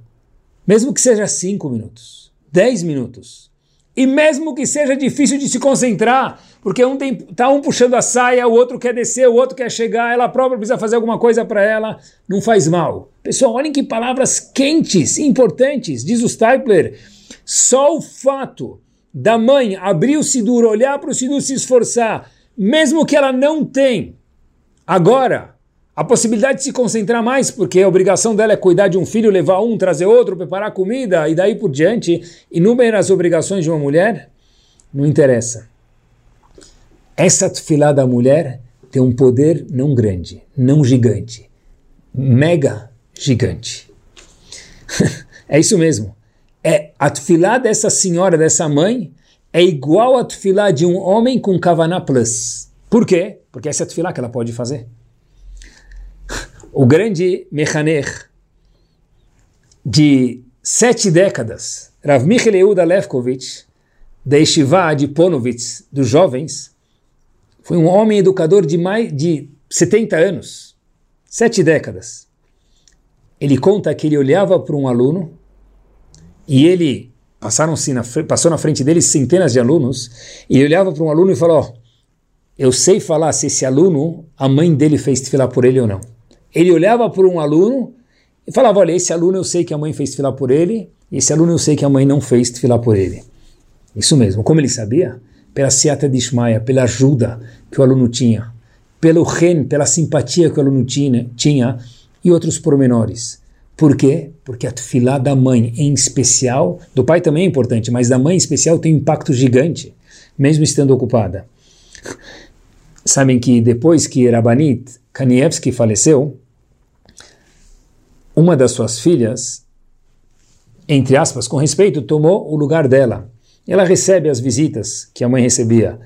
Speaker 2: Mesmo que seja cinco minutos, dez minutos, e mesmo que seja difícil de se concentrar, porque um tem, tá um puxando a saia, o outro quer descer, o outro quer chegar, ela própria precisa fazer alguma coisa para ela, não faz mal. Pessoal, olhem que palavras quentes, importantes, diz o Stipler. Só o fato da mãe abrir o Sidur, olhar para o Sidur se esforçar, mesmo que ela não tem agora a possibilidade de se concentrar mais, porque a obrigação dela é cuidar de um filho, levar um, trazer outro, preparar comida e daí por diante, inúmeras obrigações de uma mulher, não interessa. Essa tefilá da mulher tem um poder não grande, não gigante, mega gigante. [LAUGHS] é isso mesmo. É a tefilá dessa senhora, dessa mãe, é igual a tefilá de um homem com kavaná plus. Por quê? Porque essa é a tefilá que ela pode fazer. O grande Mechaner de sete décadas, Rav Michel Yehuda Levkovich, da Yeshiva de Ponovitz, dos jovens, foi um homem educador de mais de 70 anos, sete décadas. Ele conta que ele olhava para um aluno e ele passaram-se na, passou na frente dele centenas de alunos e ele olhava para um aluno e falou: oh, eu sei falar se esse aluno a mãe dele fez filar por ele ou não. Ele olhava para um aluno e falava: olha, esse aluno eu sei que a mãe fez filar por ele, e esse aluno eu sei que a mãe não fez filar por ele. Isso mesmo. Como ele sabia? pela Seata de Ishmael, pela ajuda que o aluno tinha, pelo ren, pela simpatia que o aluno tinha, tinha e outros pormenores. Por quê? Porque a tefilá da mãe, em especial, do pai também é importante, mas da mãe em especial tem um impacto gigante, mesmo estando ocupada. Sabem que depois que Rabanit Kanievski faleceu, uma das suas filhas, entre aspas, com respeito, tomou o lugar dela ela recebe as visitas que a mãe recebia,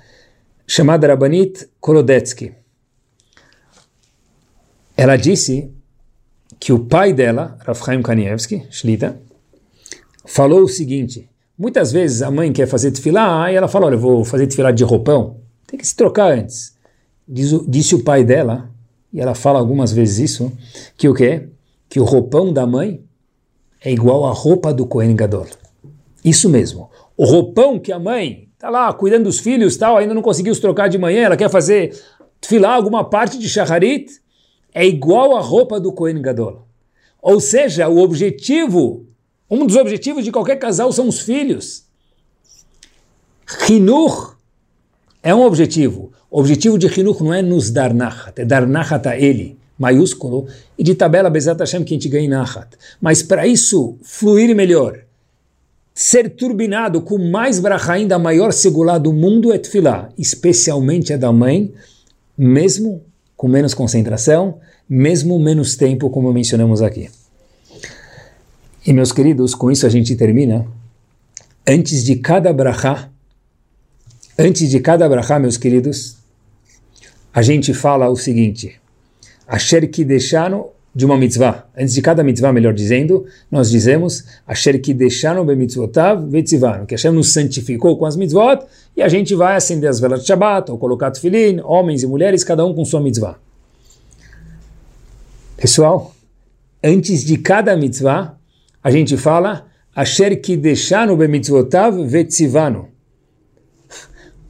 Speaker 2: chamada Rabanit Kolodetsky. Ela disse que o pai dela, Rav Kanievski, Shlita, falou o seguinte, muitas vezes a mãe quer fazer tefilá e ela fala, olha, eu vou fazer tefilá de roupão, tem que se trocar antes. Diz, disse o pai dela, e ela fala algumas vezes isso, que o quê? Que o roupão da mãe é igual à roupa do Kohen Gadol. Isso mesmo. O roupão que a mãe está lá cuidando dos filhos, tal, ainda não conseguiu se trocar de manhã, ela quer fazer filar alguma parte de shacharit, é igual à roupa do Kohen Gadol. Ou seja, o objetivo, um dos objetivos de qualquer casal são os filhos. Hinur é um objetivo. O objetivo de Hinur não é nos dar nachat, é dar nachat a ele, maiúsculo, e de tabela Bezat Hashem que a gente ganha nachat. Mas para isso fluir melhor, ser turbinado com mais brachá ainda maior segulá do mundo é tefilá, especialmente a da mãe, mesmo com menos concentração, mesmo menos tempo, como mencionamos aqui. E meus queridos, com isso a gente termina. Antes de cada brachá, antes de cada brachá, meus queridos, a gente fala o seguinte: Asher Kideshanu de uma mitzvah. Antes de cada mitzvah, melhor dizendo, nós dizemos Asher Kideshanu bemitzvotav vetzivanu, que Hashem nos santificou com as mitzvot e a gente vai acender as velas de Shabbat ou colocar tefilin, homens e mulheres, cada um com sua mitzvah. Pessoal, antes de cada mitzvah, a gente fala Asher Kideshanu bemitzvotav vetzivanu.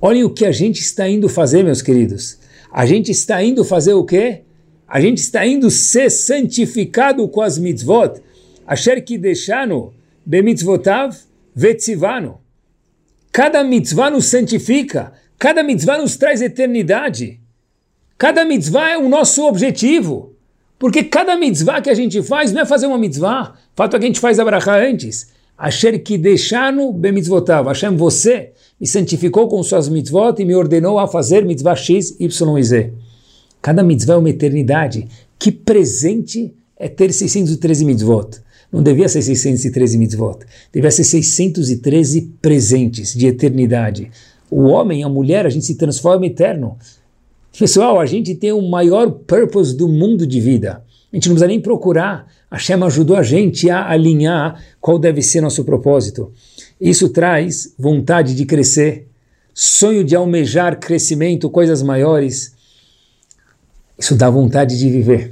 Speaker 2: Olhem o que a gente está indo fazer, meus queridos. A gente está indo fazer o quê? A gente está indo ser santificado com as mitzvot. Asher Kideshanu bemitzvotav vetzivanu. Cada mitzvah nos santifica. Cada mitzvah nos traz eternidade. Cada mitzvah é o nosso objetivo. Porque cada mitzvah que a gente faz não é fazer uma mitzvah. O fato é que a gente faz a antes. Asher kideshanu bemitzvotav. Hashem, você me santificou com suas mitzvot e me ordenou a fazer mitzvah X, Y e Z. Cada mitzvah é uma eternidade. Que presente é ter 613 mitzvot. Não devia ser 613 mitzvot. Devia ser 613 presentes de eternidade. O homem, a mulher, a gente se transforma eterno. Pessoal, a gente tem o maior purpose do mundo de vida. A gente não precisa nem procurar. A Shem ajudou a gente a alinhar qual deve ser nosso propósito. Isso traz vontade de crescer, sonho de almejar crescimento, coisas maiores. Isso dá vontade de viver.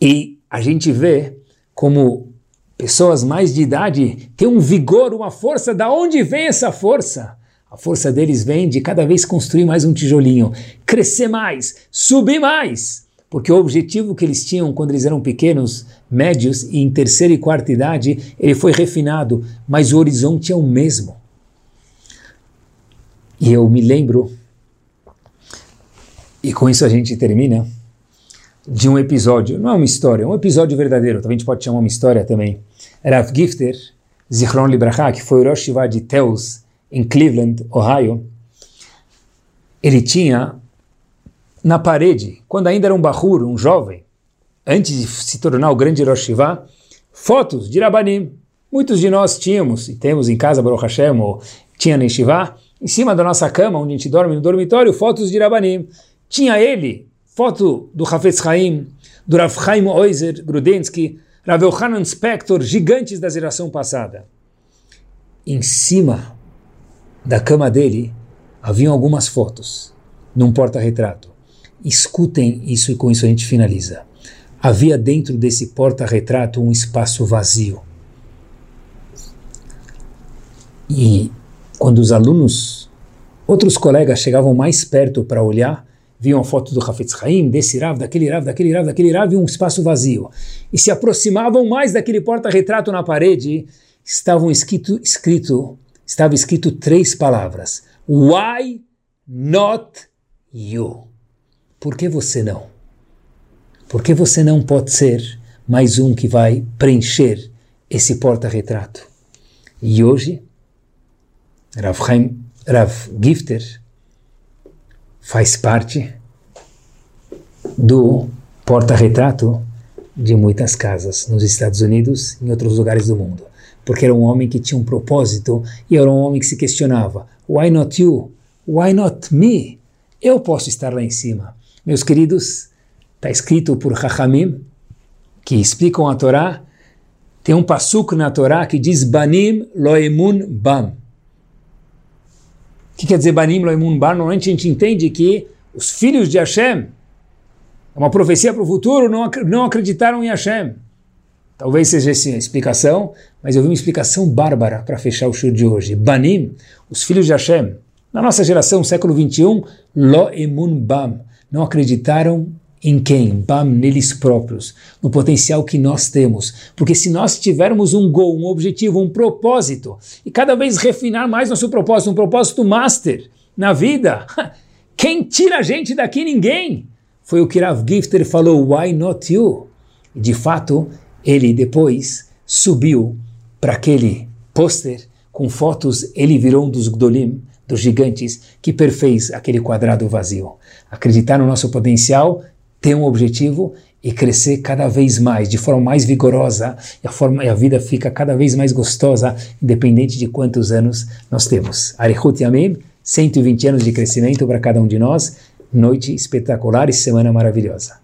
Speaker 2: E a gente vê como pessoas mais de idade têm um vigor, uma força. Da onde vem essa força? A força deles vem de cada vez construir mais um tijolinho, crescer mais, subir mais. Porque o objetivo que eles tinham quando eles eram pequenos, médios e em terceira e quarta idade, ele foi refinado, mas o horizonte é o mesmo. E eu me lembro, e com isso a gente termina, de um episódio, não é uma história, é um episódio verdadeiro, também a gente pode chamar uma história também. Rav Gifter, Zichron Libraha, que foi o Rosh de Teus, em Cleveland, Ohio, ele tinha na parede, quando ainda era um bahur, um jovem, antes de se tornar o grande Rosh fotos de Rabanim. Muitos de nós tínhamos, e temos em casa, Baruch Hashem, ou tinha na Yeshiva, em cima da nossa cama, onde a gente dorme no dormitório, fotos de Rabanim. Tinha ele, foto do Hafetz Chaim, do Rav Chaim Oizer Grudensky, Rav Yohanan Spector, gigantes da geração passada. Em cima da cama dele haviam algumas fotos, num porta-retrato. Escutem isso e com isso a gente finaliza. Havia dentro desse porta-retrato um espaço vazio. E quando os alunos, outros colegas chegavam mais perto para olhar, viam a foto do Hafetz Haim, desse Rav, daquele Rav, daquele Rav, daquele Rav, e um espaço vazio. E se aproximavam mais daquele porta-retrato na parede, estavam escrito, escrito estava escrito três palavras: Why not you? Por que você não? Por que você não pode ser mais um que vai preencher esse porta-retrato? E hoje, Rav, Rav Gifter faz parte do porta-retrato de muitas casas nos Estados Unidos e em outros lugares do mundo porque era um homem que tinha um propósito e era um homem que se questionava: Why not you? Why not me? Eu posso estar lá em cima. Meus queridos, está escrito por Chachamim, que explicam a Torá, tem um pasuk na Torá que diz Banim loemun bam. O que quer dizer Banim loemun bam? Normalmente a gente entende que os filhos de Hashem, é uma profecia para o futuro, não, não acreditaram em Hashem. Talvez seja essa a explicação, mas eu vi uma explicação bárbara para fechar o show de hoje. Banim, os filhos de Hashem, na nossa geração, século 21, lo emun bam, não acreditaram em quem? Bam, neles próprios, no potencial que nós temos. Porque se nós tivermos um gol, um objetivo, um propósito, e cada vez refinar mais nosso propósito, um propósito master na vida, [LAUGHS] quem tira a gente daqui? Ninguém. Foi o que Rav Gifter falou, why not you? E de fato, ele depois subiu para aquele pôster com fotos, ele virou um dos Gdolim, dos gigantes, que perfez aquele quadrado vazio. Acreditar no nosso potencial ter um objetivo e crescer cada vez mais, de forma mais vigorosa, e a, forma, e a vida fica cada vez mais gostosa, independente de quantos anos nós temos. Arihut Yamim, 120 anos de crescimento para cada um de nós, noite espetacular e semana maravilhosa.